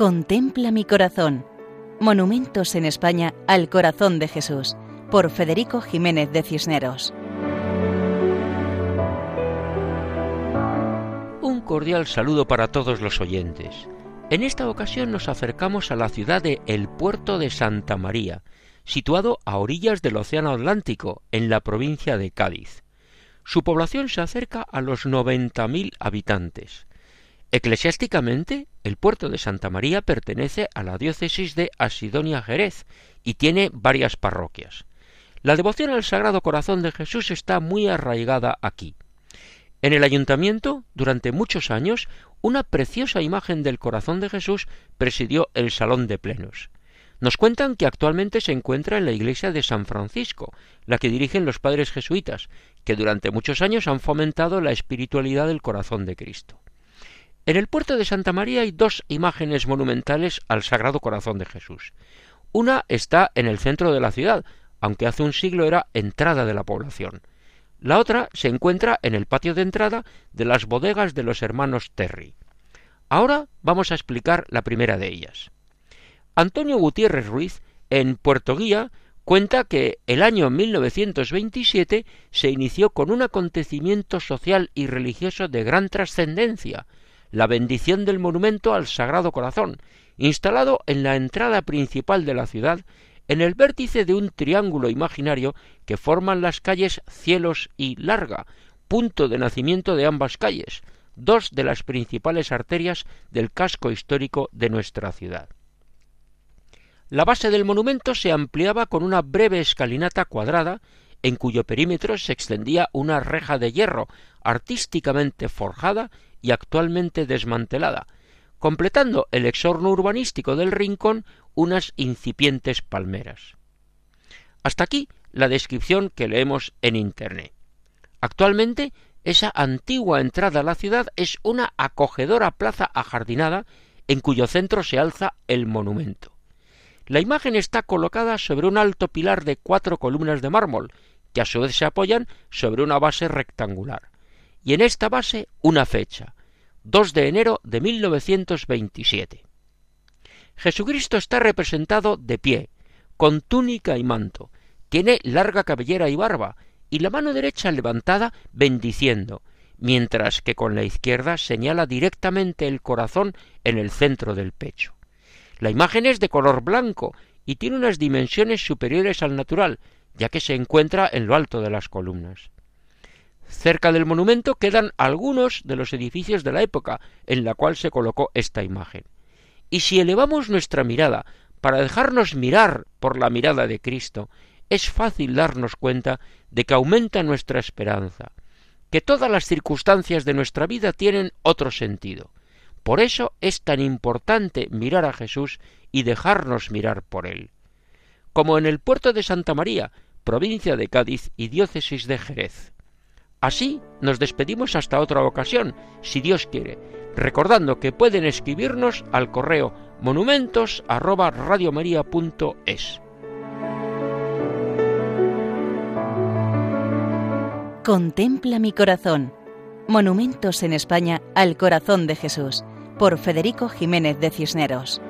Contempla mi corazón. Monumentos en España al corazón de Jesús, por Federico Jiménez de Cisneros. Un cordial saludo para todos los oyentes. En esta ocasión nos acercamos a la ciudad de El Puerto de Santa María, situado a orillas del Océano Atlántico, en la provincia de Cádiz. Su población se acerca a los 90.000 habitantes. Eclesiásticamente, el puerto de Santa María pertenece a la diócesis de Asidonia Jerez y tiene varias parroquias. La devoción al Sagrado Corazón de Jesús está muy arraigada aquí. En el ayuntamiento, durante muchos años, una preciosa imagen del corazón de Jesús presidió el salón de plenos. Nos cuentan que actualmente se encuentra en la iglesia de San Francisco, la que dirigen los padres jesuitas, que durante muchos años han fomentado la espiritualidad del corazón de Cristo. En el puerto de Santa María hay dos imágenes monumentales al Sagrado Corazón de Jesús. Una está en el centro de la ciudad, aunque hace un siglo era entrada de la población. La otra se encuentra en el patio de entrada de las bodegas de los hermanos Terry. Ahora vamos a explicar la primera de ellas. Antonio Gutiérrez Ruiz, en Puerto Guía, cuenta que el año 1927 se inició con un acontecimiento social y religioso de gran trascendencia, la bendición del monumento al Sagrado Corazón, instalado en la entrada principal de la ciudad, en el vértice de un triángulo imaginario que forman las calles Cielos y Larga, punto de nacimiento de ambas calles, dos de las principales arterias del casco histórico de nuestra ciudad. La base del monumento se ampliaba con una breve escalinata cuadrada en cuyo perímetro se extendía una reja de hierro artísticamente forjada y actualmente desmantelada, completando el exorno urbanístico del rincón unas incipientes palmeras. Hasta aquí la descripción que leemos en Internet. Actualmente, esa antigua entrada a la ciudad es una acogedora plaza ajardinada en cuyo centro se alza el monumento. La imagen está colocada sobre un alto pilar de cuatro columnas de mármol, que a su vez se apoyan sobre una base rectangular. Y en esta base una fecha, 2 de enero de 1927. Jesucristo está representado de pie, con túnica y manto, tiene larga cabellera y barba, y la mano derecha levantada bendiciendo, mientras que con la izquierda señala directamente el corazón en el centro del pecho. La imagen es de color blanco y tiene unas dimensiones superiores al natural, ya que se encuentra en lo alto de las columnas. Cerca del monumento quedan algunos de los edificios de la época en la cual se colocó esta imagen. Y si elevamos nuestra mirada para dejarnos mirar por la mirada de Cristo, es fácil darnos cuenta de que aumenta nuestra esperanza, que todas las circunstancias de nuestra vida tienen otro sentido. Por eso es tan importante mirar a Jesús y dejarnos mirar por él. Como en el puerto de Santa María, provincia de Cádiz y diócesis de Jerez. Así nos despedimos hasta otra ocasión, si Dios quiere, recordando que pueden escribirnos al correo monumentos@radiomaria.es. Contempla mi corazón. Monumentos en España al corazón de Jesús, por Federico Jiménez de Cisneros.